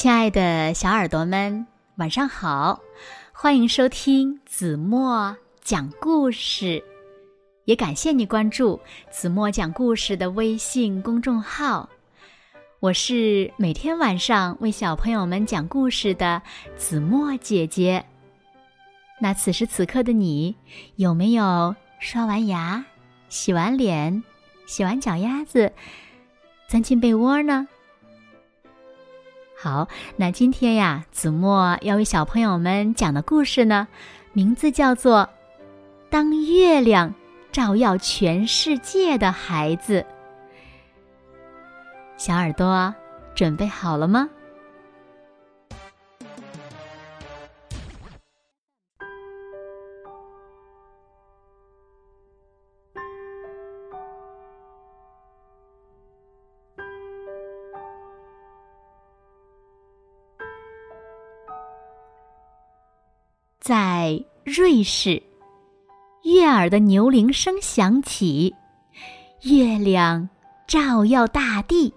亲爱的小耳朵们，晚上好！欢迎收听子墨讲故事，也感谢你关注子墨讲故事的微信公众号。我是每天晚上为小朋友们讲故事的子墨姐姐。那此时此刻的你，有没有刷完牙、洗完脸、洗完脚丫子，钻进被窝呢？好，那今天呀，子墨要为小朋友们讲的故事呢，名字叫做《当月亮照耀全世界的孩子》。小耳朵准备好了吗？在瑞士，悦耳的牛铃声响起，月亮照耀大地，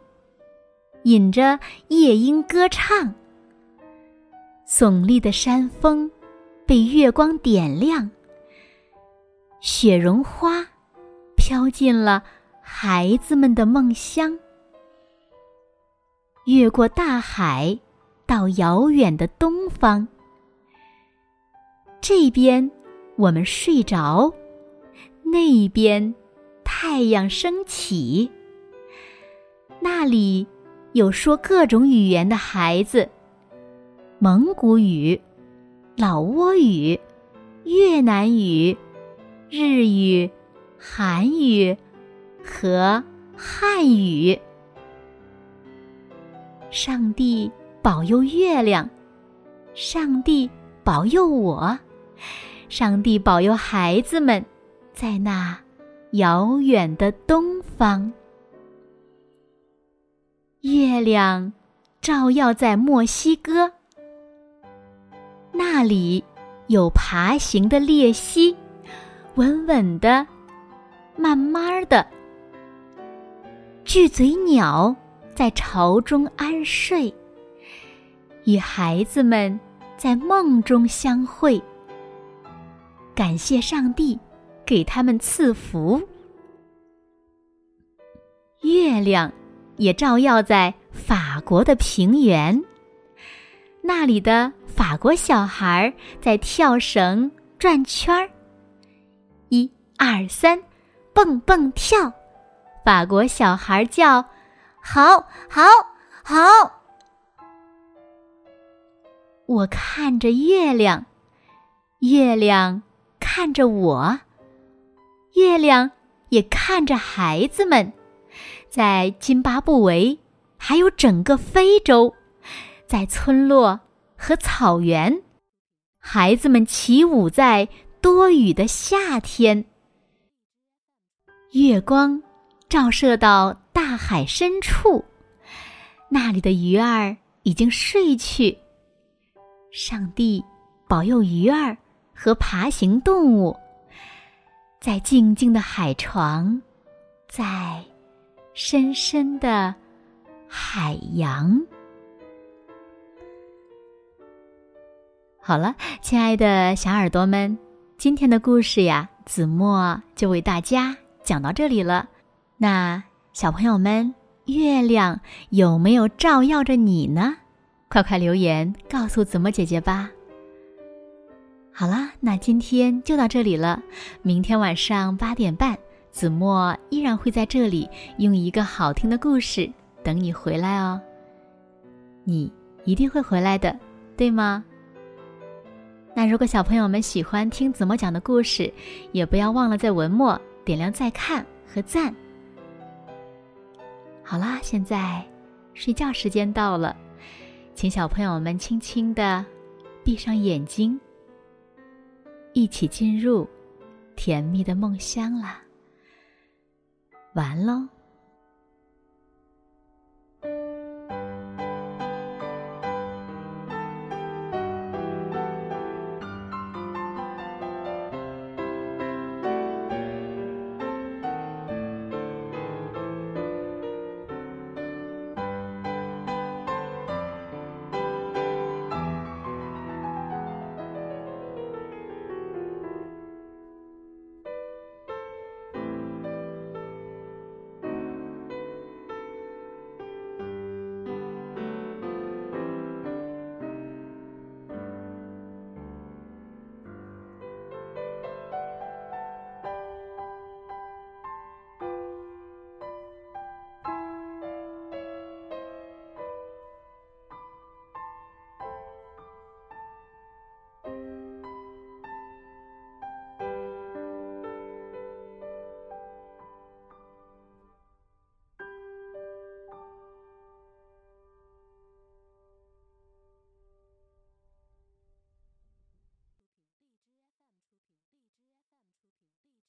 引着夜莺歌唱。耸立的山峰被月光点亮，雪绒花飘进了孩子们的梦乡。越过大海，到遥远的东方。这边我们睡着，那边太阳升起。那里有说各种语言的孩子：蒙古语、老挝语、越南语、日语、韩语和汉语。上帝保佑月亮，上帝保佑我。上帝保佑孩子们，在那遥远的东方。月亮照耀在墨西哥，那里有爬行的鬣蜥，稳稳的，慢慢的。巨嘴鸟在巢中安睡，与孩子们在梦中相会。感谢上帝，给他们赐福。月亮也照耀在法国的平原，那里的法国小孩在跳绳、转圈儿。一二三，蹦蹦跳！法国小孩叫：“好，好，好！”我看着月亮，月亮。看着我，月亮也看着孩子们，在津巴布韦，还有整个非洲，在村落和草原，孩子们起舞在多雨的夏天。月光照射到大海深处，那里的鱼儿已经睡去。上帝保佑鱼儿。和爬行动物，在静静的海床，在深深的海洋。好了，亲爱的小耳朵们，今天的故事呀，子墨就为大家讲到这里了。那小朋友们，月亮有没有照耀着你呢？快快留言告诉子墨姐姐吧。好啦，那今天就到这里了。明天晚上八点半，子墨依然会在这里用一个好听的故事等你回来哦。你一定会回来的，对吗？那如果小朋友们喜欢听子墨讲的故事，也不要忘了在文末点亮再看和赞。好啦，现在睡觉时间到了，请小朋友们轻轻的闭上眼睛。一起进入甜蜜的梦乡啦！完喽。